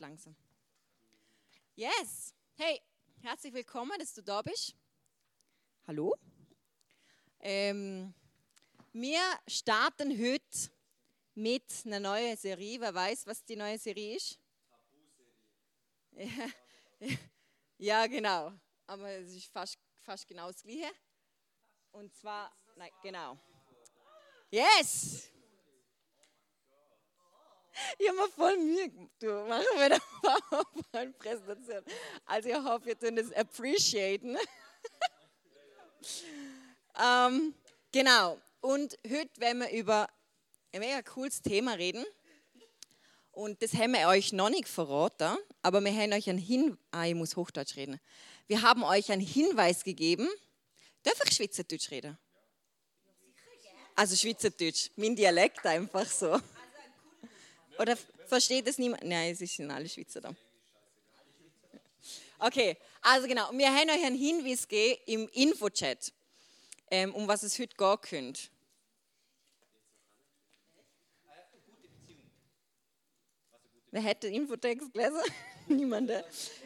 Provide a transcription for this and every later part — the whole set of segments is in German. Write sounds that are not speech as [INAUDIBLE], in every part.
Langsam. Yes. Hey, herzlich willkommen, dass du da bist. Hallo. Ähm, wir starten heute mit einer neuen Serie. Wer weiß, was die neue Serie ist? Ja, [LAUGHS] ja, genau. Aber es ist fast, fast genau das Gleiche. Und zwar, nein, genau. Yes! Ich habe mir voll Mühe gemacht. Du, machen wir [LAUGHS] eine PowerPoint-Präsentation. Also ich hoffe, wir tun das appreciaten. [LAUGHS] ähm, genau. Und heute werden wir über ein mega cooles Thema reden. Und das haben wir euch noch nicht verraten, aber wir haben euch einen Hinweis, ah, ich muss Hochdeutsch reden. Wir haben euch einen Hinweis gegeben. Darf ich Schweizerdeutsch reden? Also Schweizerdeutsch, mein Dialekt einfach so. Oder versteht es niemand? Nein, es sind alle Schweizer da. Okay, also genau, wir haben euch einen Hinweis gegeben im Infochat, ähm, um was es heute gehen könnte. Wer hätte den Infotext gelesen? [LAUGHS] Niemand.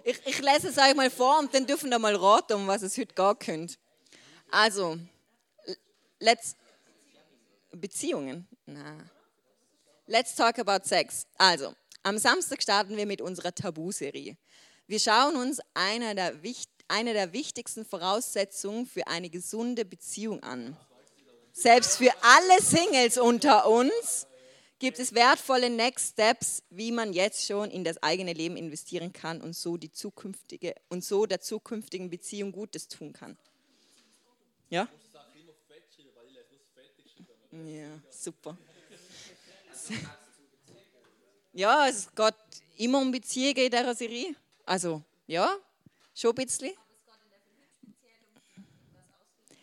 Ich, ich lese es euch mal vor und dann dürfen wir mal raten, um was es heute gehen könnte. Also, let's. Beziehungen? Na. Let's talk about sex. Also, am Samstag starten wir mit unserer Tabu-Serie. Wir schauen uns eine der, eine der wichtigsten Voraussetzungen für eine gesunde Beziehung an. Selbst für alle Singles unter uns gibt es wertvolle Next Steps, wie man jetzt schon in das eigene Leben investieren kann und so die zukünftige und so der zukünftigen Beziehung Gutes tun kann. Ja? Ja, super. [LAUGHS] Ja, es geht immer um Beziehungen in dieser Serie. Also, ja, schon ein bisschen.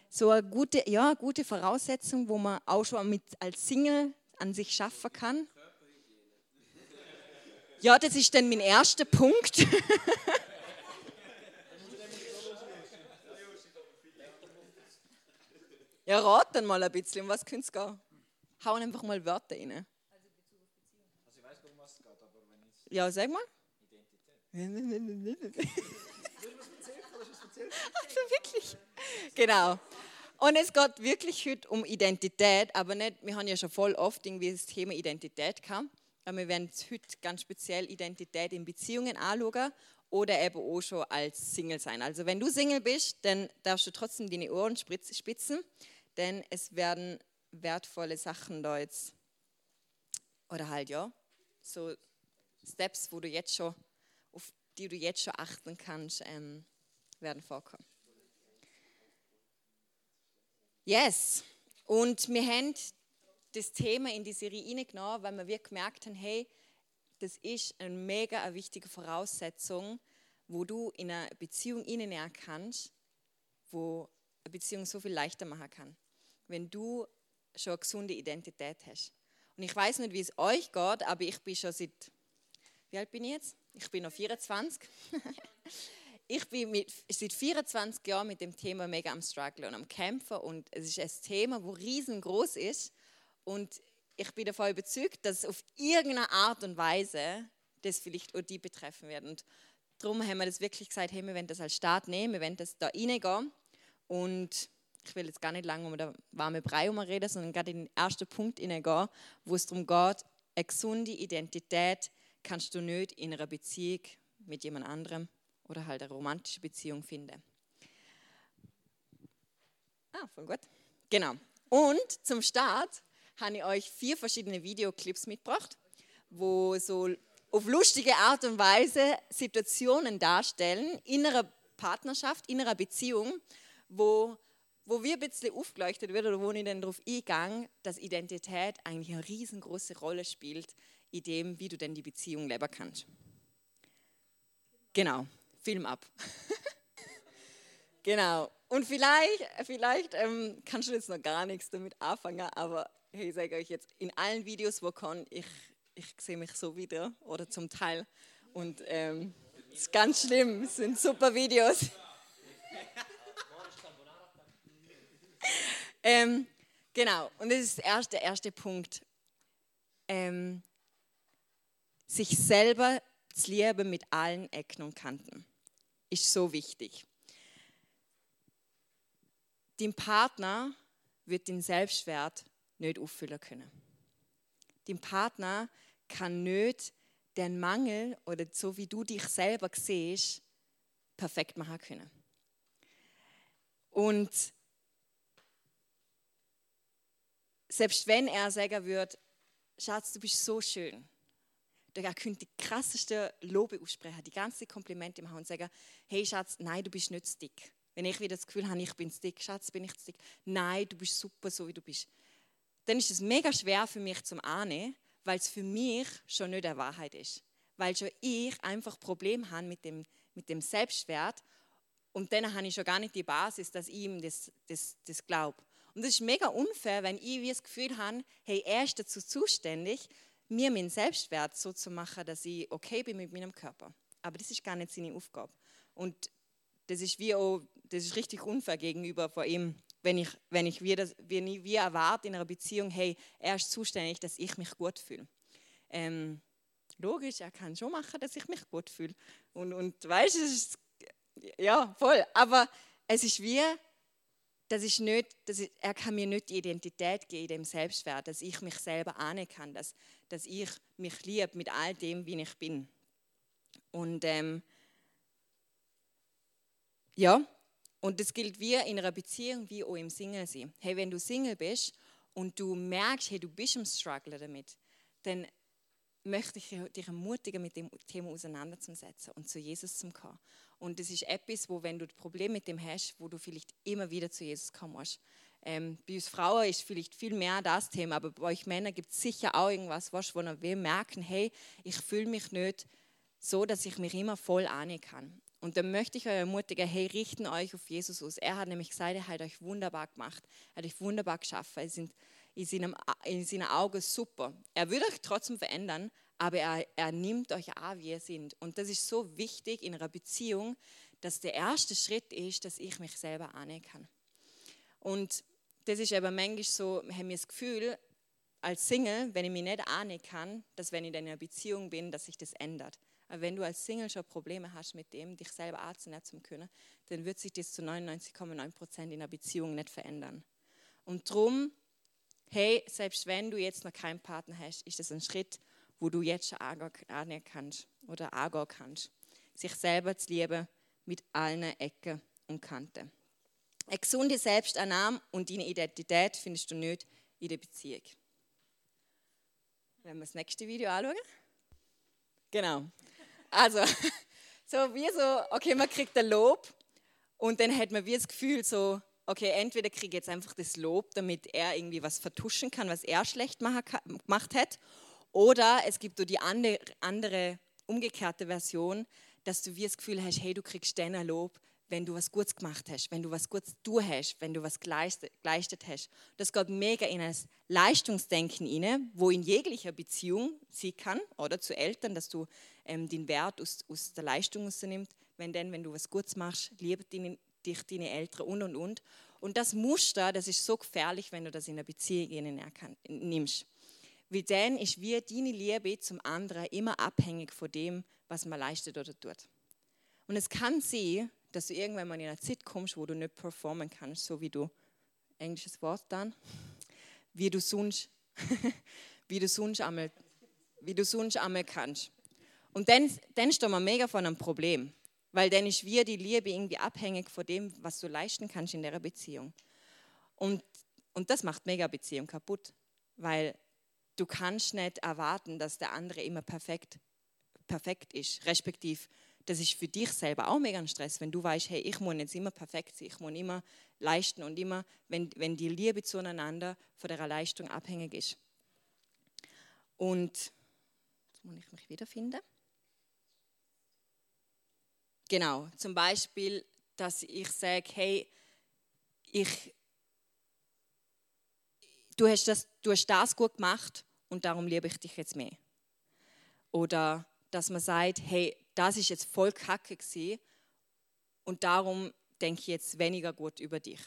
So eine gute, ja, gute Voraussetzung, wo man auch schon mit, als Single an sich schaffen kann. Ja, das ist dann mein erster Punkt. [LAUGHS] ja, rat dann mal ein bisschen, um was könnte es gehen? Hauen einfach mal Wörter rein. Ja, sag mal. Identität. also wirklich. Genau. Und es geht wirklich heute um Identität, aber nicht, wir haben ja schon voll oft irgendwie das Thema Identität gehabt. Aber wir werden heute ganz speziell Identität in Beziehungen anschauen oder eben auch schon als Single sein. Also wenn du Single bist, dann darfst du trotzdem deine Ohren spitzen, denn es werden wertvolle Sachen da jetzt, oder halt ja, so Steps, wo du jetzt schon, auf die du jetzt schon achten kannst, ähm, werden vorkommen. Yes. Und wir haben das Thema in die Serie hineingenommen, weil wir gemerkt haben, hey, das ist eine mega wichtige Voraussetzung, wo du in eine Beziehung hineinnehmen kannst, wo eine Beziehung so viel leichter machen kann. Wenn du schon eine gesunde Identität hast. Und ich weiß nicht, wie es euch geht, aber ich bin schon seit wie alt bin ich jetzt? Ich bin noch 24. [LAUGHS] ich bin mit, seit 24 Jahren mit dem Thema mega am Struggle und am Kämpfen und es ist ein Thema, wo riesengroß ist und ich bin davon überzeugt, dass auf irgendeine Art und Weise das vielleicht auch die betreffen wird. Und darum haben wir das wirklich gesagt, hey, wir wollen das als Start nehmen, wir wollen das da reingehen und ich will jetzt gar nicht lange um den warmen Brei reden, sondern gerade in den ersten Punkt hineingehen, wo es darum geht, eine gesunde Identität kannst du nicht in einer Beziehung mit jemand anderem oder halt eine romantische Beziehung finden. Ah, voll gut. Genau. Und zum Start habe ich euch vier verschiedene Videoclips mitgebracht, wo so auf lustige Art und Weise Situationen darstellen in einer Partnerschaft, in einer Beziehung, wo, wo wir ein bisschen aufgeleuchtet wird oder wo ich dann darauf eingehe, dass Identität eigentlich eine riesengroße Rolle spielt in dem, wie du denn die Beziehung leben kannst. Genau, Film ab. [LAUGHS] genau. Und vielleicht, vielleicht ähm, kannst du jetzt noch gar nichts damit anfangen, aber hey, ich sage euch jetzt, in allen Videos, wo kann, ich, ich sehe mich so wieder oder zum Teil. Und ähm, es ist ganz schlimm, es sind super Videos. [LAUGHS] ähm, genau, und das ist der erste, erste Punkt. Ähm, sich selber zu lieben mit allen Ecken und Kanten. Ist so wichtig. Dein Partner wird den Selbstwert nicht auffüllen können. Dein Partner kann nicht den Mangel oder so wie du dich selber siehst, perfekt machen können. Und selbst wenn er sagen würde, Schatz, du bist so schön, er könnte die krassesten Lobe aussprechen, die ganzen Komplimente machen und sagen, hey Schatz, nein, du bist nicht dick. Wenn ich wieder das Gefühl habe, ich bin dick, Schatz, bin ich dick. Nein, du bist super, so wie du bist. Dann ist es mega schwer für mich zum Ahnen, weil es für mich schon nicht der Wahrheit ist. Weil schon ich einfach Probleme habe mit dem, mit dem Selbstwert und dann habe ich schon gar nicht die Basis, dass ich ihm das, das, das glaube. Und das ist mega unfair, wenn ich wie das Gefühl habe, hey, er ist dazu zuständig, mir meinen Selbstwert so zu machen, dass ich okay bin mit meinem Körper. Aber das ist gar nicht seine Aufgabe. Und das ist wie auch, das ist richtig unfair gegenüber vor ihm, wenn ich, wenn ich wie, das, wenn ich wie erwarte in einer Beziehung, hey, er ist zuständig, dass ich mich gut fühle. Ähm, logisch, er kann schon machen, dass ich mich gut fühle. Und, und weißt du, ja, voll. Aber es ist wie, das ist nicht, das ist, er kann mir nicht die Identität geben, dem Selbstwert, dass ich mich selber ahnen kann, dass, dass ich mich liebe mit all dem, wie ich bin. Und ähm, ja, und das gilt wie in einer Beziehung, wie auch im Single sein. Hey, wenn du Single bist und du merkst, hey, du bist im Struggle damit, dann möchte ich dich ermutigen, mit dem Thema auseinanderzusetzen und zu Jesus zu kommen. Und das ist etwas, wo, wenn du ein Problem mit dem hast, wo du vielleicht immer wieder zu Jesus kommen musst. Ähm, bei uns Frauen ist vielleicht viel mehr das Thema, aber bei euch Männern gibt es sicher auch irgendwas, was, wo wir merken, hey, ich fühle mich nicht so, dass ich mich immer voll ahnen kann. Und dann möchte ich euch ermutigen, hey, richten euch auf Jesus aus. Er hat nämlich gesagt, er hat euch wunderbar gemacht, er hat euch wunderbar geschaffen. Sie sind in, seinem, in seinen Augen super. Er wird euch trotzdem verändern, aber er, er nimmt euch auch, wie ihr seid. Und das ist so wichtig in einer Beziehung, dass der erste Schritt ist, dass ich mich selber annehmen kann. Und das ist aber manchmal so, haben wir das Gefühl, als Single, wenn ich mich nicht annehmen kann, dass wenn ich in einer Beziehung bin, dass sich das ändert. Aber wenn du als Single schon Probleme hast mit dem, dich selber anzunehmen zu können, dann wird sich das zu 99,9 Prozent in einer Beziehung nicht verändern. Und darum, hey, selbst wenn du jetzt noch keinen Partner hast, ist das ein Schritt, wo du jetzt schon angehen kannst oder angehen kannst. Sich selber zu lieben mit allen Ecken und Kanten. Eine gesunde Selbstannahme und deine Identität findest du nicht in der Beziehung. Wenn wir das nächste Video anschauen. Genau. Also, [LAUGHS] so wie so, okay, man kriegt ein Lob und dann hat man wie das Gefühl so, okay, entweder kriege ich jetzt einfach das Lob, damit er irgendwie was vertuschen kann, was er schlecht gemacht hat, oder es gibt so die andere, andere umgekehrte Version, dass du wie das Gefühl hast, hey, du kriegst dann ein Lob, wenn du was Gutes gemacht hast, wenn du was Gutes du hast, wenn du was geleistet, hast. Das geht mega in ein Leistungsdenken inne, wo in jeglicher Beziehung sie kann oder zu Eltern, dass du ähm, den Wert aus, aus der Leistung rausnimmst. Wenn denn, wenn du was Gutes machst, lieben dich deine Eltern und und und. Und das Muster, das ist so gefährlich, wenn du das in einer Beziehung nimmst. Weil dann ist wie deine Liebe zum anderen immer abhängig von dem, was man leistet oder tut. Und es kann sein, dass du irgendwann mal in eine Zeit kommst, wo du nicht performen kannst, so wie du, englisches Wort dann, wie du sonst, [LAUGHS] wie du sonst einmal, wie du sonst einmal kannst. Und dann, dann stehen wir mega vor einem Problem, weil dann ist wie die Liebe irgendwie abhängig von dem, was du leisten kannst in der Beziehung. Und, und das macht mega Beziehung kaputt, weil du kannst nicht erwarten, dass der andere immer perfekt, perfekt ist, respektive das ist für dich selber auch mega ein Stress, wenn du weißt, hey, ich muss jetzt immer perfekt sein, ich muss immer leisten und immer, wenn, wenn die Liebe zueinander von der Leistung abhängig ist. Und jetzt muss ich mich wiederfinden. Genau, zum Beispiel, dass ich sage, hey, ich, du, hast das, du hast das gut gemacht und darum liebe ich dich jetzt mehr. Oder dass man sagt, hey, das ist jetzt voll kacke gewesen und darum denke ich jetzt weniger gut über dich.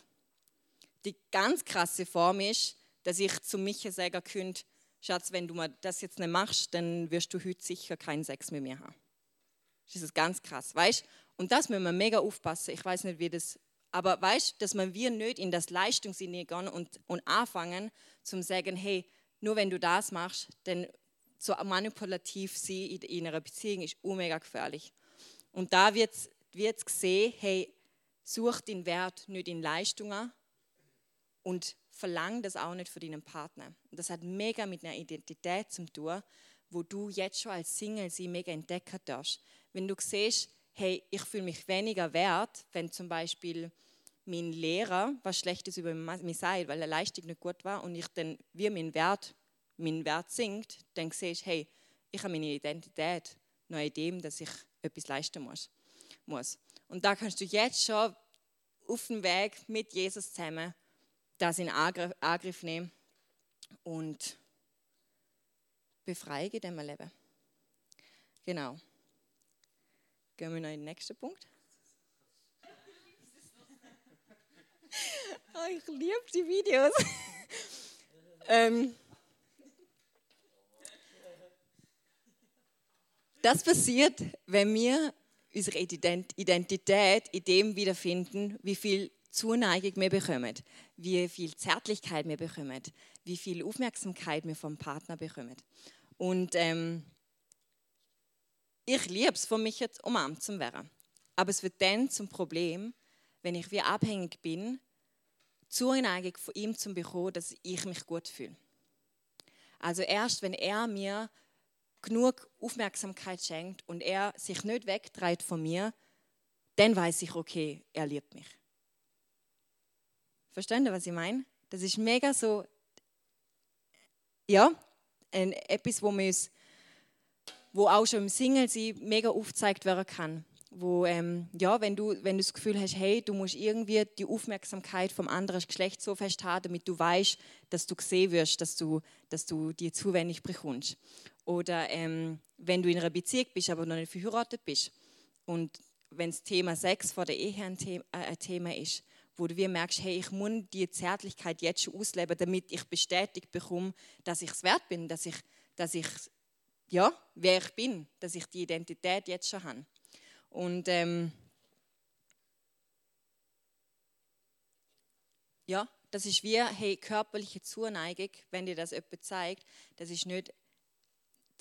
Die ganz krasse Form ist, dass ich zu Micha sagen könnte, Schatz, wenn du mal das jetzt nicht machst, dann wirst du heute sicher keinen Sex mit mir haben. Das ist ganz krass, weißt? Und das müssen wir mega aufpassen. Ich weiß nicht, wie das, aber weißt, dass man wir nicht in das Leistungssinne gehen und, und anfangen, zum sagen, hey, nur wenn du das machst, dann so manipulativ sie in einer Beziehung ist mega gefährlich. Und da wird es gesehen, hey, such den Wert nicht in Leistungen und verlang das auch nicht für deinen Partner. Und das hat mega mit einer Identität zu tun, wo du jetzt schon als Single sie mega entdecken darfst. Wenn du siehst, hey, ich fühle mich weniger wert, wenn zum Beispiel mein Lehrer was Schlechtes über mich sagt, weil er Leistung nicht gut war und ich dann wie mein Wert, mein Wert sinkt, dann sehe ich, hey, ich habe meine Identität noch in dem, dass ich etwas leisten muss. Und da kannst du jetzt schon auf dem Weg mit Jesus zusammen das in Angriff nehmen und befreien in diesem Leben. Genau. Gehen wir noch in den nächsten Punkt. Oh, [LAUGHS] ich liebe die Videos. [LAUGHS] ähm, das passiert, wenn wir unsere Identität in dem wiederfinden, wie viel Zuneigung wir bekommen, wie viel Zärtlichkeit wir bekommen, wie viel Aufmerksamkeit wir vom Partner bekommen. Und ähm, ich liebe es, von mich jetzt umarmt zu werden. Aber es wird dann zum Problem, wenn ich wie abhängig bin, Zuneigung von ihm zu bekommen, dass ich mich gut fühle. Also erst, wenn er mir genug Aufmerksamkeit schenkt und er sich nicht wegtreibt von mir, dann weiß ich, okay, er liebt mich. Verstehen Sie, was ich meine? Das ist mega so, ja, ein, etwas, wo, uns, wo auch schon im Single sie mega aufgezeigt werden kann. Wo, ähm, ja, wenn du, wenn du das Gefühl hast, hey, du musst irgendwie die Aufmerksamkeit vom anderen Geschlecht so fest haben, damit du weißt, dass du gesehen wirst, dass du, dass du dir zuwendig bekommst. Oder ähm, wenn du in einer Beziehung bist, aber noch nicht verheiratet bist und wenn das Thema Sex vor der Ehe ein Thema, äh, ein Thema ist, wo du merkst, hey, ich muss die Zärtlichkeit jetzt schon ausleben, damit ich bestätigt bekomme, dass ich es wert bin, dass ich, dass ich, ja, wer ich bin, dass ich die Identität jetzt schon habe. Und ähm, ja, das ist wie, hey, körperliche Zuneigung, wenn dir das jemand zeigt, das ist nicht,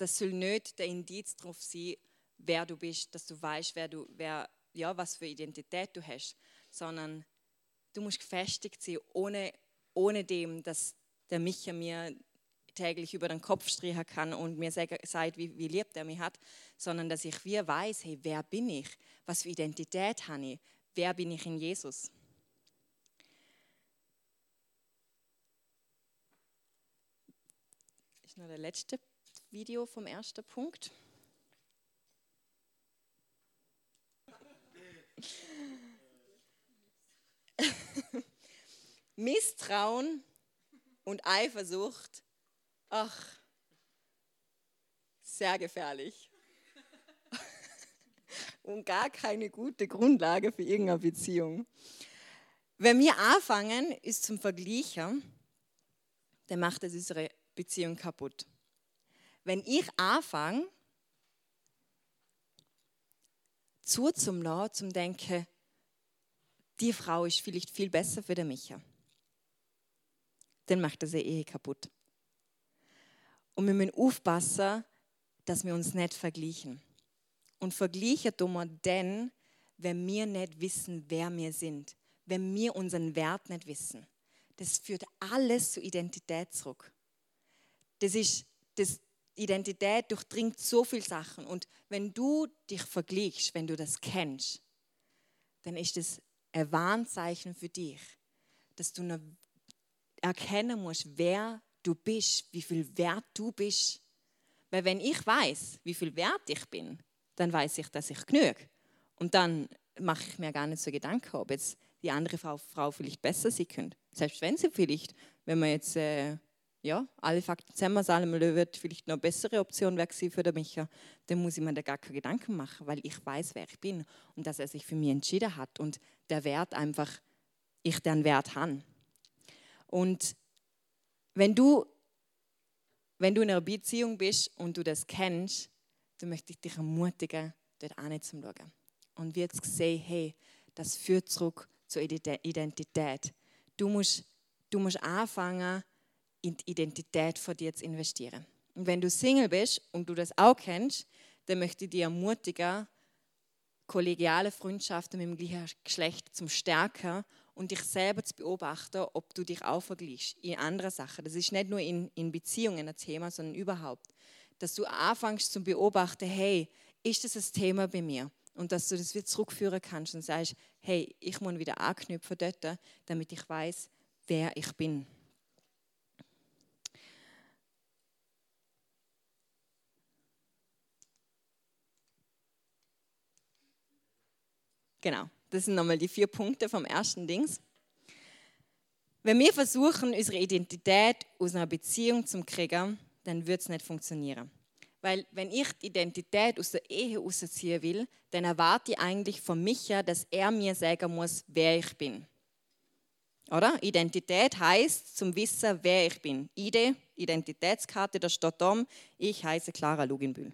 das soll nicht der Indiz darauf sein, wer du bist, dass du weißt, wer du, wer, ja, was für Identität du hast, sondern du musst gefestigt sein, ohne, ohne dem, dass der Micha mir täglich über den Kopf streichen kann und mir sagt, wie, wie lieb er mich hat, sondern dass ich wie weiß, hey, wer bin ich? Was für Identität habe ich? Wer bin ich in Jesus? Ist noch der letzte Video vom ersten Punkt. [LAUGHS] Misstrauen und Eifersucht, ach, sehr gefährlich. [LAUGHS] und gar keine gute Grundlage für irgendeine Beziehung. Wenn wir anfangen, ist zum Vergleichen, dann macht es unsere Beziehung kaputt. Wenn ich anfange, zuzulassen, zum Denken, die Frau ist vielleicht viel besser für den Micha. Dann macht das eine Ehe kaputt. Und wir müssen aufpassen, dass wir uns nicht vergleichen. Und vergleichen tun wir dann, wenn wir nicht wissen, wer wir sind. Wenn wir unseren Wert nicht wissen. Das führt alles zur Identität zurück. Das ist, das, Identität durchdringt so viele Sachen. Und wenn du dich vergleichst, wenn du das kennst, dann ist das ein Warnzeichen für dich, dass du erkennen musst, wer du bist, wie viel wert du bist. Weil wenn ich weiß, wie viel wert ich bin, dann weiß ich, dass ich genüge. Und dann mache ich mir gar nicht so Gedanken, ob jetzt die andere Frau, Frau vielleicht besser sein könnte. Selbst wenn sie vielleicht, wenn man jetzt äh, ja, alle Fakten zusammensammeln, wird vielleicht noch eine bessere Option wäre für den Micha, dann muss ich mir da gar keine Gedanken machen, weil ich weiß, wer ich bin und dass er sich für mich entschieden hat und der Wert einfach, ich den Wert habe. Und wenn du, wenn du in einer Beziehung bist und du das kennst, dann möchte ich dich ermutigen, dort auch nicht zum Schauen. Und wird gesehen, hey, das führt zurück zur Identität. Du musst, du musst anfangen, in die Identität von dir zu investieren. Und wenn du Single bist und du das auch kennst, dann möchte ich dich ermutigen, kollegiale Freundschaften mit dem gleichen Geschlecht zum Stärken und dich selber zu beobachten, ob du dich auch vergleichst in anderen Sachen. Das ist nicht nur in, in Beziehungen ein Thema, sondern überhaupt. Dass du anfängst zu beobachten, hey, ist das ein Thema bei mir? Und dass du das wieder zurückführen kannst und sagst, hey, ich muss wieder anknüpfen dort, damit ich weiß, wer ich bin. Genau, das sind nochmal die vier Punkte vom ersten Dings. Wenn wir versuchen, unsere Identität aus einer Beziehung zu kriegen, dann wird es nicht funktionieren. Weil wenn ich die Identität aus der Ehe rausziehen will, dann erwarte ich eigentlich von Micha, dass er mir sagen muss, wer ich bin. Oder? Identität heißt zum Wissen, wer ich bin. ID, Identitätskarte, da steht da, ich heiße Clara Luginbühl.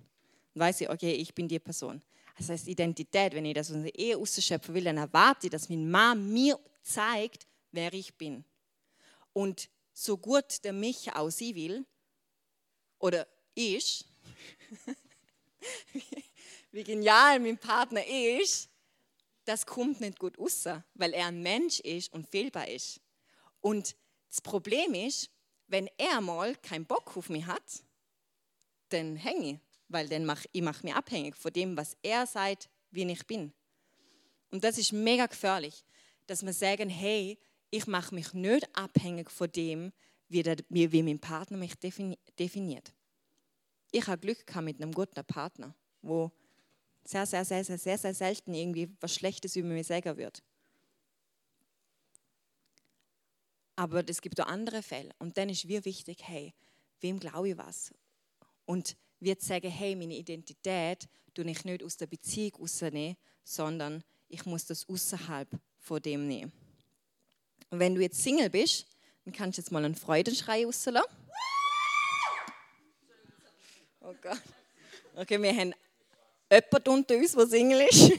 Dann weiß ich, okay, ich bin die Person. Das heißt, Identität, wenn ich das aus der Ehe ausschöpfen will, dann erwarte ich, dass meine Mama mir zeigt, wer ich bin. Und so gut der mich aussehen will, oder ich, [LAUGHS] wie genial mein Partner ist, das kommt nicht gut raus, weil er ein Mensch ist und fehlbar ist. Und das Problem ist, wenn er mal keinen Bock auf mich hat, dann hänge ich weil dann mach, ich mache mich abhängig von dem, was er sagt, wie ich bin. Und das ist mega gefährlich, dass wir sagen, hey, ich mache mich nicht abhängig von dem, wie, der, wie mein Partner mich definiert. Ich habe Glück gehabt mit einem guten Partner, wo sehr, sehr, sehr, sehr, sehr, sehr selten irgendwie was Schlechtes über mich sagen wird. Aber es gibt auch andere Fälle. Und dann ist mir wichtig, hey, wem glaube ich was? Und wird sagen, hey, meine Identität tue ich nicht aus der Beziehung rausnehmen, sondern ich muss das außerhalb von dem nehmen. Und wenn du jetzt Single bist, dann kannst du jetzt mal einen Freudenschrei rauslassen. Oh Gott. Okay, wir haben jemanden unter uns, der Single ist. [LAUGHS]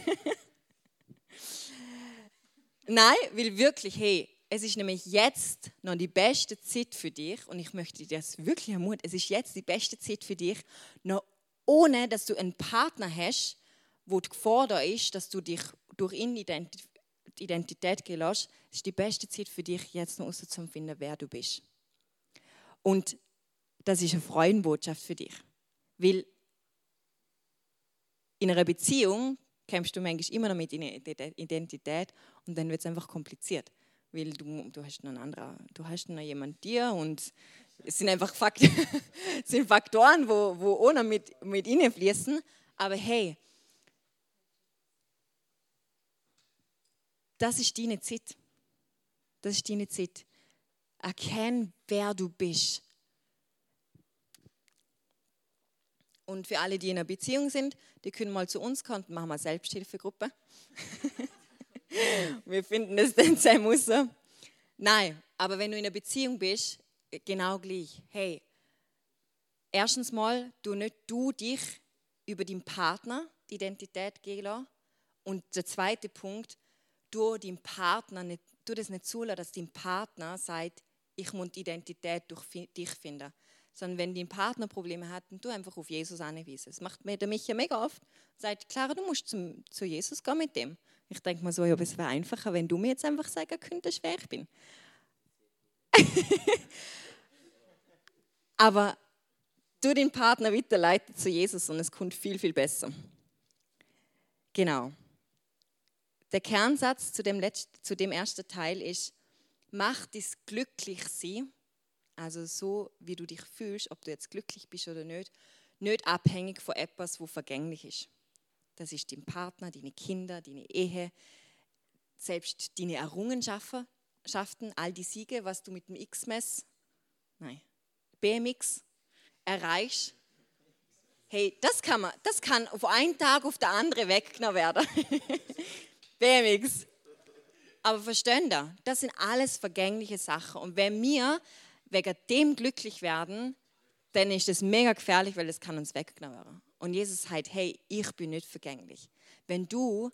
Nein, weil wirklich, hey, es ist nämlich jetzt noch die beste Zeit für dich und ich möchte dir das wirklich ermutigen. Es ist jetzt die beste Zeit für dich, noch ohne dass du einen Partner hast, wo da ist, dass du dich durch ihn Identität gehen lässt. Es ist die beste Zeit für dich, jetzt noch herauszufinden, wer du bist. Und das ist eine Freudenbotschaft für dich. Weil in einer Beziehung kämpfst du manchmal immer noch mit Identität und dann wird es einfach kompliziert weil du, du hast noch einen anderen, du hast noch jemand dir und es sind einfach Fakt, [LAUGHS] sind Faktoren, wo, wo ohne mit, mit ihnen fließen. Aber hey, das ist deine Zeit. Das ist deine Zeit. Erkenn, wer du bist. Und für alle, die in einer Beziehung sind, die können mal zu uns kommen, machen wir Selbsthilfegruppe. [LAUGHS] Wir finden es dann sein muss. Nein, aber wenn du in einer Beziehung bist, genau gleich. Hey, erstens mal, du nicht du dich über deinen Partner die Identität gehen lassen. Und der zweite Punkt, du deinem Partner nicht, du das nicht zulassen, dass dein Partner sagt, ich muss die Identität durch dich finden. Sondern wenn dein Partner Probleme hat, dann du einfach auf Jesus anweisen. Das macht mir der Micha mega oft. Sagt, Clara, du musst zum, zu Jesus gehen mit dem. Ich denke mir so, ja, es wäre einfacher, wenn du mir jetzt einfach sagen könntest, wer ich bin. [LAUGHS] Aber du den Partner weiterleiten zu Jesus und es kommt viel, viel besser. Genau. Der Kernsatz zu dem, letzten, zu dem ersten Teil ist, mach dich glücklich sein, also so, wie du dich fühlst, ob du jetzt glücklich bist oder nicht, nicht abhängig von etwas, wo vergänglich ist. Das ist dein Partner, deine Kinder, deine Ehe, selbst deine Errungenschaften, all die Siege, was du mit dem X-Mess, nein, BMX erreichst. Hey, das kann man, das kann auf einen Tag auf der andere weggenommen werden. [LAUGHS] BMX. Aber verstehen da, das sind alles vergängliche Sachen. Und wenn wir wegen dem glücklich werden, dann ist das mega gefährlich, weil das kann uns werden. Und Jesus sagt, hey, ich bin nicht vergänglich. Wenn du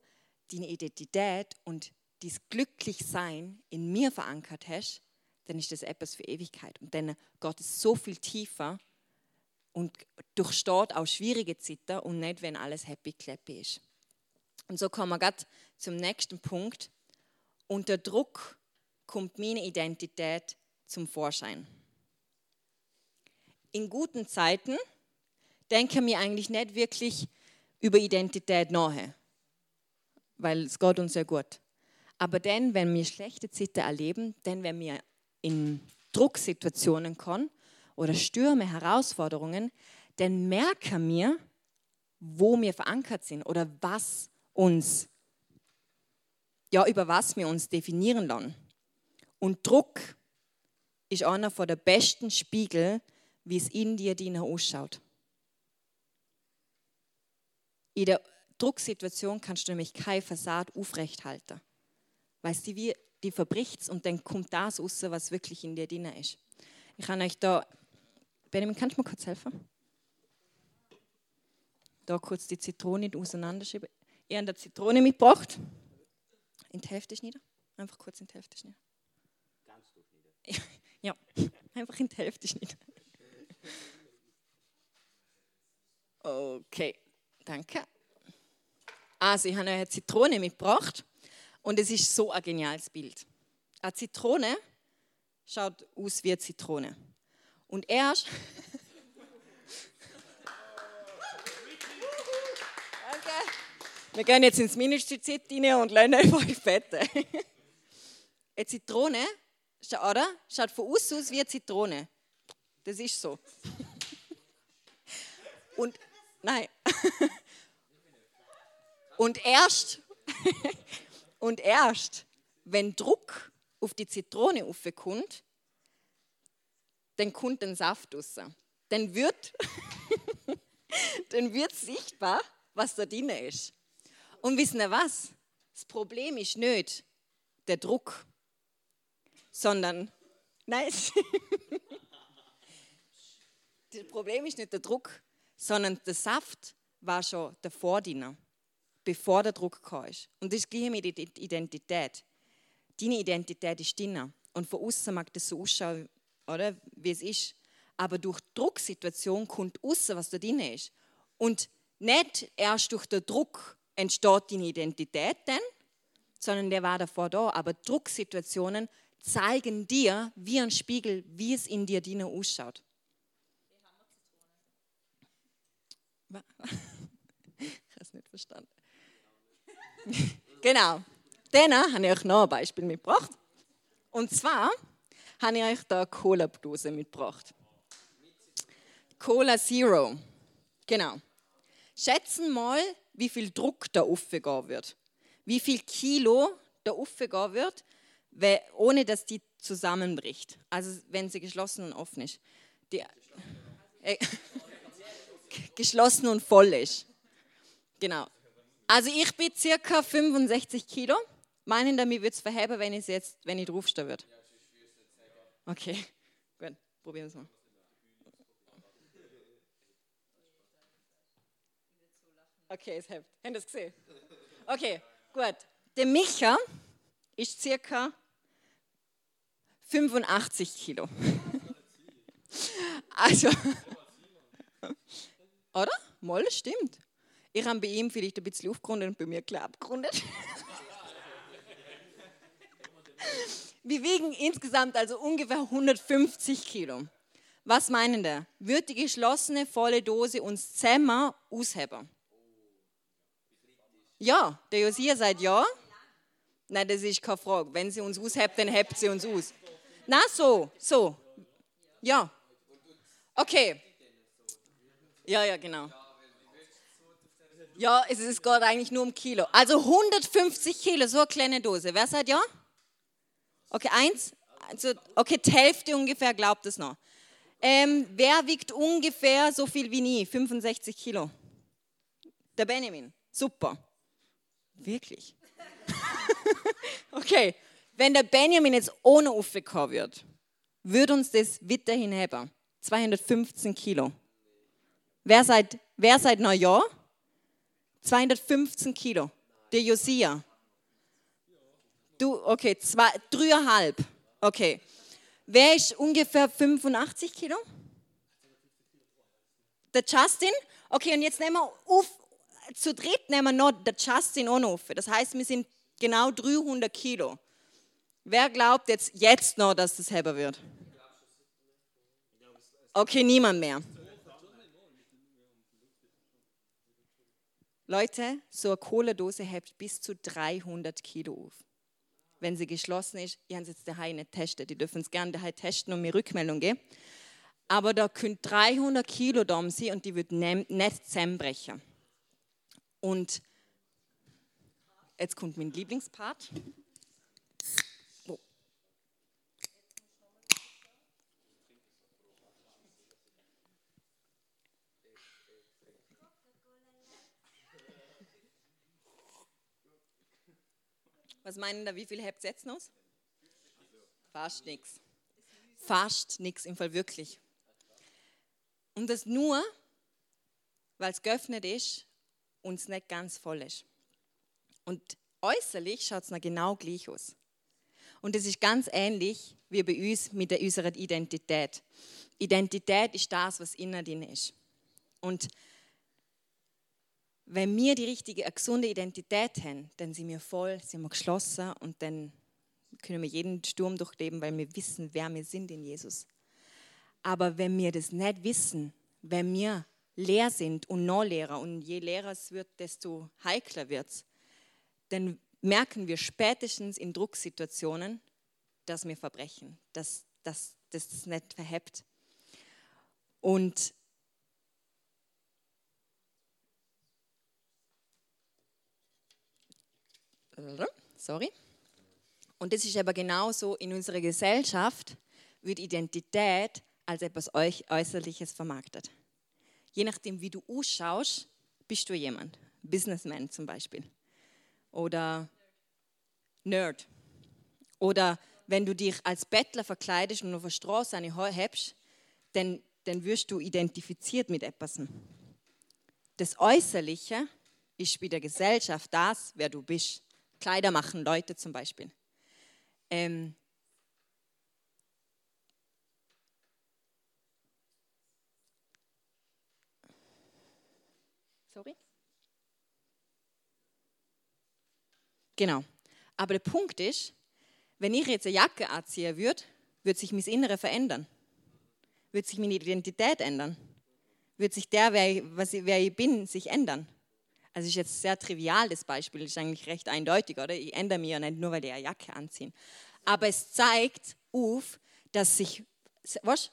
deine Identität und dieses Glücklichsein in mir verankert hast, dann ist das etwas für Ewigkeit. Und dann Gott ist so viel tiefer und durchsteht auch schwierige Zeiten und nicht, wenn alles happy clappy ist. Und so kommen wir gerade zum nächsten Punkt. Unter Druck kommt meine Identität zum Vorschein. In guten Zeiten denken wir eigentlich nicht wirklich über Identität nahe, weil es geht uns sehr gut. Aber dann, wenn wir schlechte Zeiten erleben, dann, wenn wir in Drucksituationen kommen oder Stürme, Herausforderungen, dann merken wir, wo wir verankert sind oder was uns, ja, über was wir uns definieren lassen. Und Druck ist einer der besten Spiegel, wie es in dir drinnen ausschaut. In der Drucksituation kannst du nämlich keine Fassade aufrechthalten. Weil die, wie, die verbricht und dann kommt das raus, was wirklich in dir drin ist. Ich kann euch da, Benjamin, kannst du mir kurz helfen? Da kurz die Zitrone auseinanderschieben. Ich habe eine Zitrone mitgebracht. In die Hälfte schneiden. Einfach kurz in die Hälfte schneiden. Ja, [LAUGHS] einfach in die Hälfte schneiden. Okay, danke. Also, ich habe eine Zitrone mitgebracht und es ist so ein geniales Bild. Eine Zitrone schaut aus wie eine Zitrone. Und erst. [LAUGHS] okay. Wir gehen jetzt ins Ministerium rein und lernen [LAUGHS] einfach fette. Eine Zitrone, oder? Schaut von außen aus wie eine Zitrone. Das ist so. Und nein. Und erst, und erst, wenn Druck auf die Zitrone aufkommt, dann kommt ein Saft raus. Dann wird, [LAUGHS] dann wird sichtbar, was da drin ist. Und wissen ihr was? Das Problem ist nicht der Druck, sondern, nein, [LAUGHS] das Problem ist nicht der Druck, sondern der Saft war schon davor drin, bevor der Druck kam. Und das ist gleich mit der Identität. Deine Identität ist drin. Und von außen mag das so ausschauen, oder, wie es ist. Aber durch Drucksituation kommt außen, was da drin ist. Und nicht erst durch den Druck entsteht deine Identität dann, sondern der war davor da. Aber Drucksituationen zeigen dir wie ein Spiegel, wie es in dir drin ausschaut. [LAUGHS] Ich habe es nicht verstanden. [LAUGHS] genau. Dann habe ich euch noch ein Beispiel mitgebracht. Und zwar habe ich euch da eine Cola-Dose mitgebracht. Cola Zero. Genau. Schätzen mal, wie viel Druck da aufgehen wird. Wie viel Kilo da aufgehen wird, ohne dass die zusammenbricht. Also wenn sie geschlossen und offen ist. Die, äh, [LAUGHS] geschlossen und voll ist. Genau. Also ich bin circa 65 Kilo. Meinen damit wird es verheben, wenn ich jetzt, wenn ich draufstehen würde. Okay, [LAUGHS] gut, probieren wir es mal. Okay, es hebt. Habt ihr das gesehen? Okay, gut. Der Micha ist circa 85 Kilo. [LAUGHS] Also, oder? Moll, stimmt. Ich habe bei ihm vielleicht ein bisschen aufgerundet und bei mir klar abgerundet. [LAUGHS] Wir wiegen insgesamt also ungefähr 150 Kilo. Was meinen der? Wird die geschlossene volle Dose uns zusammen ausheben? Ja, der Josia sagt ja. Nein, das ist keine Frage. Wenn sie uns aushebt, dann hebt sie uns aus. Na, so, so. Ja. Okay. Ja, ja, genau. Ja, es ist gerade eigentlich nur um Kilo. Also 150 Kilo, so eine kleine Dose. Wer sagt ja? Okay, eins. Also, okay, die Hälfte ungefähr glaubt es noch. Ähm, wer wiegt ungefähr so viel wie nie? 65 Kilo. Der Benjamin. Super. Wirklich? [LAUGHS] okay. Wenn der Benjamin jetzt ohne aufgekommen wird, würde uns das weiterhin haben. 215 Kilo. Wer seit, wer seit Neujahr? 215 Kilo. Der Josia. Du, okay, zwei, dreieinhalb. Okay. Wer ist ungefähr 85 Kilo? Der Justin? Okay, und jetzt nehmen wir auf, zu dritt nehmen wir noch der Justin auch noch auf. Das heißt, wir sind genau 300 Kilo. Wer glaubt jetzt, jetzt noch, dass das heber wird? Okay, niemand mehr. Leute, so eine Cola-Dose hebt bis zu 300 Kilo auf. Wenn sie geschlossen ist, ich habe jetzt daheim nicht getestet, die dürfen es gerne daheim testen und mir Rückmeldung geben. Aber da können 300 Kilo da sein und die wird nicht zusammenbrechen. Und jetzt kommt mein Lieblingspart. Was meinen da, wie viel habt ihr jetzt noch? Fast nichts. Fast nichts, im Fall wirklich. Und das nur, weil es geöffnet ist und es nicht ganz voll ist. Und äußerlich schaut es noch genau gleich aus. Und es ist ganz ähnlich wie bei uns mit der, unserer Identität. Identität ist das, was innen drin ist. Und wenn wir die richtige, eine gesunde Identität haben, dann sind wir voll, sind wir geschlossen und dann können wir jeden Sturm durchleben, weil wir wissen, wer wir sind in Jesus. Aber wenn wir das nicht wissen, wenn wir leer sind und noch leerer und je leerer es wird, desto heikler wird es, dann merken wir spätestens in Drucksituationen, dass wir verbrechen, dass, dass, dass das nicht verhebt. Und Sorry. Und das ist aber genauso in unserer Gesellschaft, wird Identität als etwas Äußerliches vermarktet. Je nachdem, wie du ausschaust, bist du jemand. Businessman zum Beispiel. Oder Nerd. Oder wenn du dich als Bettler verkleidest und auf der Straße eine hebst, dann, dann wirst du identifiziert mit etwas. Das Äußerliche ist bei der Gesellschaft das, wer du bist. Kleider machen Leute zum Beispiel. Ähm, sorry? Genau. Aber der Punkt ist, wenn ich jetzt eine Jacke anziehen würde, würde sich mein Innere verändern. Würde sich meine Identität ändern. Würde sich der, wer ich, was wer ich bin, sich ändern. Also ist jetzt sehr trivial, das Beispiel, ist eigentlich recht eindeutig, oder? Ich ändere mich ja nicht nur, weil ich eine Jacke anziehe. Aber es zeigt auf, dass sich, was?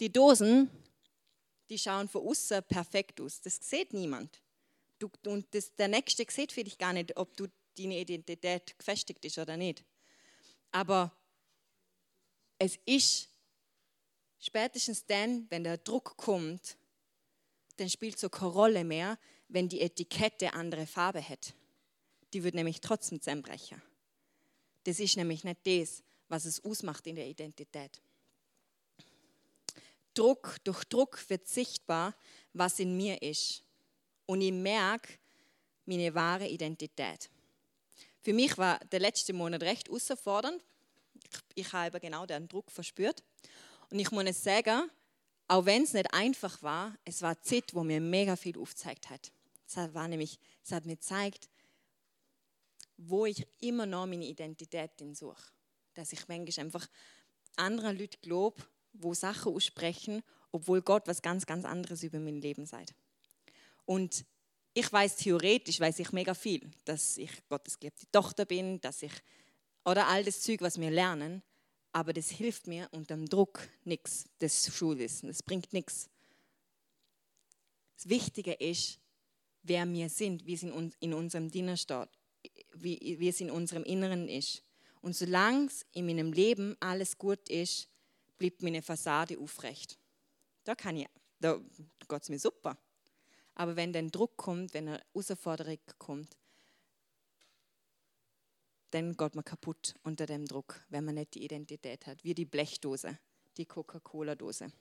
Die Dosen, die schauen von außen perfekt aus. Das sieht niemand. Du, und das, der Nächste sieht vielleicht gar nicht, ob du deine Identität gefestigt ist oder nicht. Aber es ist spätestens dann, wenn der Druck kommt, dann spielt so keine Rolle mehr, wenn die Etikette andere Farbe hätte. Die wird nämlich trotzdem zusammenbrechen. Das ist nämlich nicht das, was es ausmacht in der Identität. Druck, durch Druck wird sichtbar, was in mir ist. Und ich merke meine wahre Identität. Für mich war der letzte Monat recht herausfordernd. Ich habe genau den Druck verspürt. Und ich muss sagen, auch wenn es nicht einfach war, es war Zeit, wo mir mega viel aufgezeigt hat. Es war nämlich, es hat mir gezeigt, wo ich immer noch meine Identität suche. Dass ich manchmal einfach anderen Leuten glaube, wo Sachen aussprechen, obwohl Gott was ganz, ganz anderes über mein Leben sagt. Und ich weiß theoretisch, weiß ich mega viel, dass ich Gottes geliebte Tochter bin, dass ich, oder all das Zeug, was wir lernen, aber das hilft mir unter dem Druck nichts, das Schulwissen, das bringt nichts. Das Wichtige ist, wer wir sind, wie es in, in unserem Diener steht, wie, wie es in unserem Inneren ist. Und solange es in meinem Leben alles gut ist, bleibt meine Fassade aufrecht. Da kann ich, da geht es mir super. Aber wenn dann Druck kommt, wenn eine Herausforderung kommt, dann geht man kaputt unter dem Druck, wenn man nicht die Identität hat, wie die Blechdose, die Coca-Cola-Dose.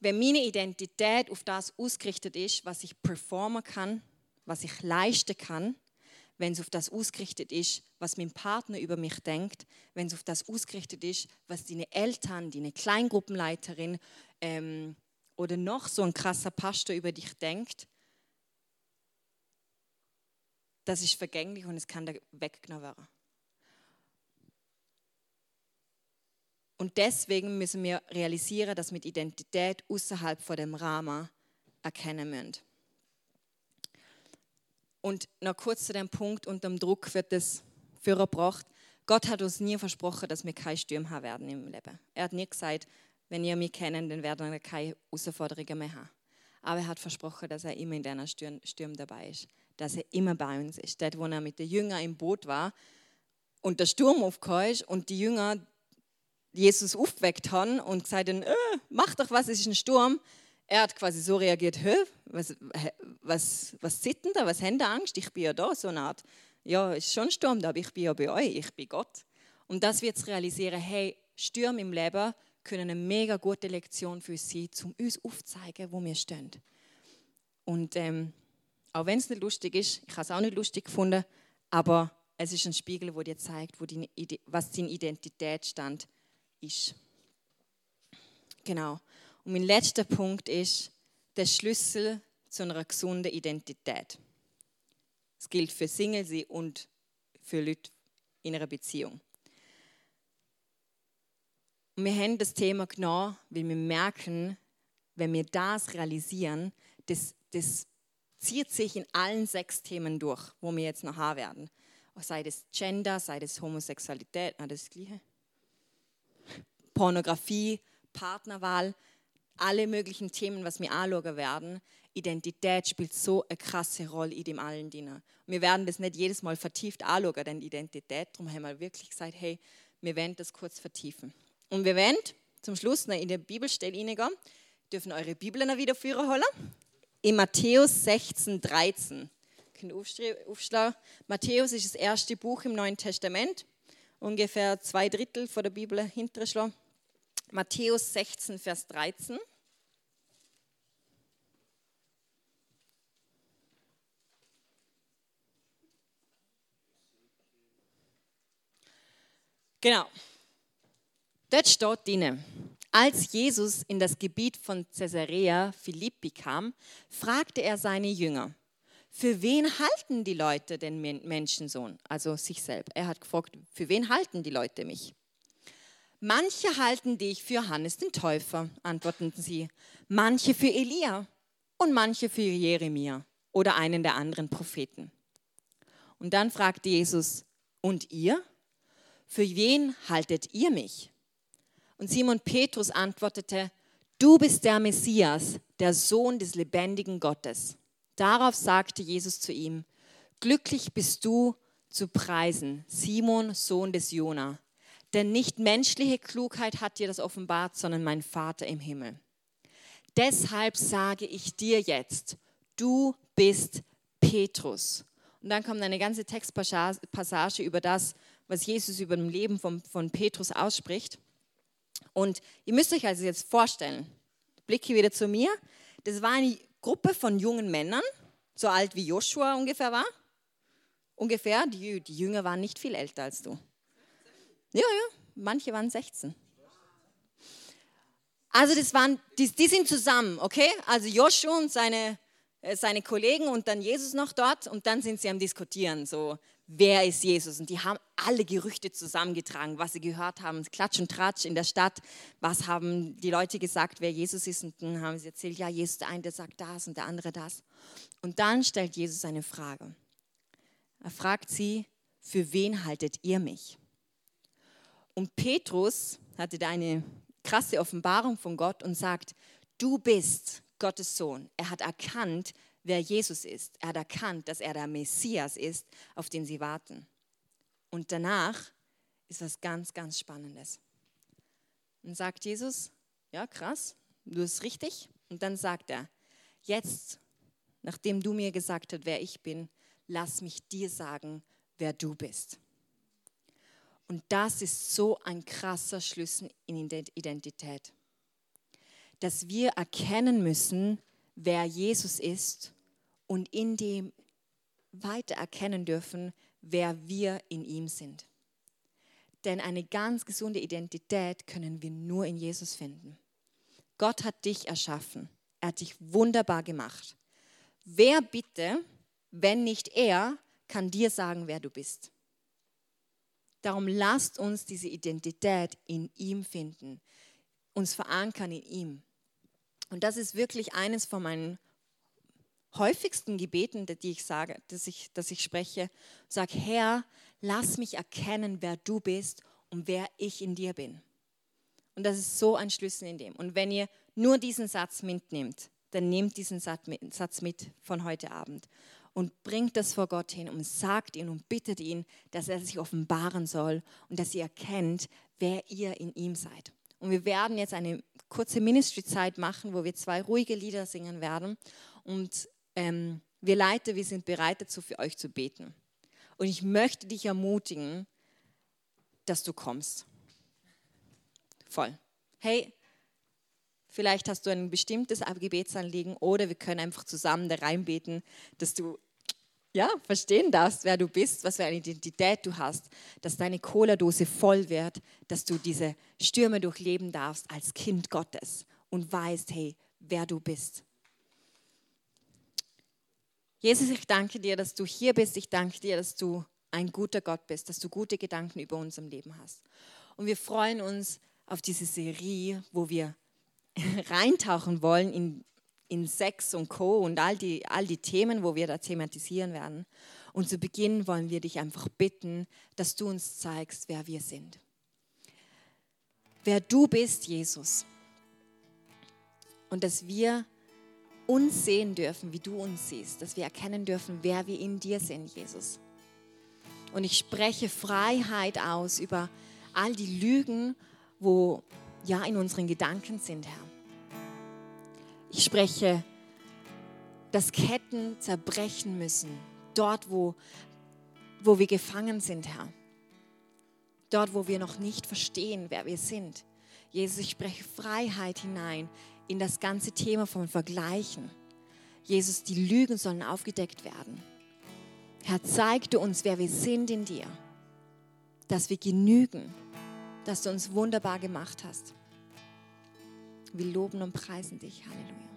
wenn meine Identität auf das ausgerichtet ist, was ich performen kann, was ich leisten kann, wenn es auf das ausgerichtet ist, was mein Partner über mich denkt, wenn es auf das ausgerichtet ist, was deine Eltern, deine Kleingruppenleiterin ähm, oder noch so ein krasser Pastor über dich denkt, das ist vergänglich und es kann da weggenommen werden. Und deswegen müssen wir realisieren, dass wir Identität außerhalb von dem Rahmen erkennen müssen. Und noch kurz zu dem Punkt, unter dem Druck wird das vorgebracht. Gott hat uns nie versprochen, dass wir keine Stürme haben werden im Leben. Er hat nie gesagt, wenn ihr mich kennt, dann werden wir keine Herausforderungen mehr haben. Aber er hat versprochen, dass er immer in diesen Stürmen dabei ist. Dass er immer bei uns ist. Dort, wo er mit den Jüngern im Boot war und der Sturm aufgekommen ist und die Jünger Jesus aufgeweckt haben und gesagt haben, äh, mach doch was, es ist ein Sturm. Er hat quasi so reagiert, Hö, was, was, was zitten da, was haben da Angst? Ich bin ja da, so eine Art, ja, es ist schon ein Sturm da, aber ich bin ja bei euch, ich bin Gott. Und das wird zu realisieren, hey, Stürme im Leben können eine mega gute Lektion für uns sein, um uns aufzuzeigen, wo wir stehen. Und ähm, auch wenn es nicht lustig ist, ich habe es auch nicht lustig gefunden, aber es ist ein Spiegel, wo dir zeigt, wo die, was dein Identitätsstand ist. Genau. Und mein letzter Punkt ist der Schlüssel zu einer gesunden Identität. Das gilt für Single und für Leute in einer Beziehung. Und wir haben das Thema genommen, weil wir merken, wenn wir das realisieren, das, das zieht sich in allen sechs Themen durch, wo wir jetzt noch haben werden. Sei das Gender, sei das Homosexualität, ah, das, Gleiche. Pornografie, Partnerwahl, alle möglichen Themen, was wir anschauen werden. Identität spielt so eine krasse Rolle in dem allen Dingen. Wir werden das nicht jedes Mal vertieft anschauen, denn Identität, darum haben wir wirklich gesagt, hey, wir werden das kurz vertiefen. Und wir werden zum Schluss noch in der Bibelstelle hineingehen, dürfen eure Bibeln wieder führen holen. In Matthäus 16, 13. Aufschlag. Matthäus ist das erste Buch im Neuen Testament, ungefähr zwei Drittel von der Bibel hinterschlagen. Matthäus 16, Vers 13. Genau. Dort steht drinnen, als Jesus in das Gebiet von Caesarea Philippi kam, fragte er seine Jünger, für wen halten die Leute den Menschensohn? Also sich selbst. Er hat gefragt, für wen halten die Leute mich? Manche halten dich für Johannes den Täufer, antworteten sie, manche für Elia und manche für Jeremia oder einen der anderen Propheten. Und dann fragte Jesus, und ihr? Für wen haltet ihr mich? Und Simon Petrus antwortete, du bist der Messias, der Sohn des lebendigen Gottes. Darauf sagte Jesus zu ihm, glücklich bist du zu preisen, Simon, Sohn des Jona denn nicht menschliche Klugheit hat dir das offenbart, sondern mein Vater im Himmel. Deshalb sage ich dir jetzt, du bist Petrus. Und dann kommt eine ganze Textpassage über das, was Jesus über dem Leben von, von Petrus ausspricht. Und ihr müsst euch also jetzt vorstellen, blicke wieder zu mir, das war eine Gruppe von jungen Männern, so alt wie Joshua ungefähr war. Ungefähr, die, die Jünger waren nicht viel älter als du. Ja, ja, manche waren 16. Also das waren, die, die sind zusammen, okay? Also Joshua und seine, äh, seine Kollegen und dann Jesus noch dort und dann sind sie am Diskutieren, so wer ist Jesus? Und die haben alle Gerüchte zusammengetragen, was sie gehört haben, Klatsch und Tratsch in der Stadt. Was haben die Leute gesagt, wer Jesus ist? Und dann haben sie erzählt, ja, Jesus, der eine sagt das und der andere das. Und dann stellt Jesus eine Frage. Er fragt sie, für wen haltet ihr mich? Und Petrus hatte da eine krasse Offenbarung von Gott und sagt, du bist Gottes Sohn. Er hat erkannt, wer Jesus ist. Er hat erkannt, dass er der Messias ist, auf den sie warten. Und danach ist was ganz, ganz Spannendes. Und sagt Jesus, ja krass, du bist richtig. Und dann sagt er, jetzt, nachdem du mir gesagt hast, wer ich bin, lass mich dir sagen, wer du bist. Und das ist so ein krasser Schlüssel in Identität. dass wir erkennen müssen, wer Jesus ist und in dem weiter erkennen dürfen, wer wir in ihm sind. Denn eine ganz gesunde Identität können wir nur in Jesus finden. Gott hat dich erschaffen. Er hat dich wunderbar gemacht. Wer bitte, wenn nicht er, kann dir sagen, wer du bist? Darum lasst uns diese Identität in ihm finden, uns verankern in ihm. Und das ist wirklich eines von meinen häufigsten Gebeten, die ich sage, dass ich, dass ich spreche. Sage, Herr, lass mich erkennen, wer du bist und wer ich in dir bin. Und das ist so ein Schlüssel in dem. Und wenn ihr nur diesen Satz mitnehmt, dann nehmt diesen Satz mit von heute Abend und bringt das vor Gott hin und sagt ihn und bittet ihn, dass er sich offenbaren soll und dass ihr erkennt, wer ihr in ihm seid. Und wir werden jetzt eine kurze Ministry-Zeit machen, wo wir zwei ruhige Lieder singen werden. Und ähm, wir Leiter, wir sind bereit dazu, für euch zu beten. Und ich möchte dich ermutigen, dass du kommst. Voll. Hey, vielleicht hast du ein bestimmtes Gebetsanliegen oder wir können einfach zusammen da reinbeten, dass du ja, verstehen darfst, wer du bist, was für eine Identität du hast, dass deine Cola-Dose voll wird, dass du diese Stürme durchleben darfst als Kind Gottes und weißt, hey, wer du bist. Jesus, ich danke dir, dass du hier bist. Ich danke dir, dass du ein guter Gott bist, dass du gute Gedanken über unserem Leben hast. Und wir freuen uns auf diese Serie, wo wir [LAUGHS] reintauchen wollen in in Sex und Co. und all die, all die Themen, wo wir da thematisieren werden. Und zu Beginn wollen wir dich einfach bitten, dass du uns zeigst, wer wir sind. Wer du bist, Jesus. Und dass wir uns sehen dürfen, wie du uns siehst. Dass wir erkennen dürfen, wer wir in dir sind, Jesus. Und ich spreche Freiheit aus über all die Lügen, wo ja in unseren Gedanken sind, Herr. Ich spreche, dass Ketten zerbrechen müssen, dort, wo, wo wir gefangen sind, Herr. Dort, wo wir noch nicht verstehen, wer wir sind. Jesus, ich spreche Freiheit hinein in das ganze Thema von Vergleichen. Jesus, die Lügen sollen aufgedeckt werden. Herr, zeig du uns, wer wir sind in dir, dass wir genügen, dass du uns wunderbar gemacht hast. Wir loben und preisen dich. Halleluja.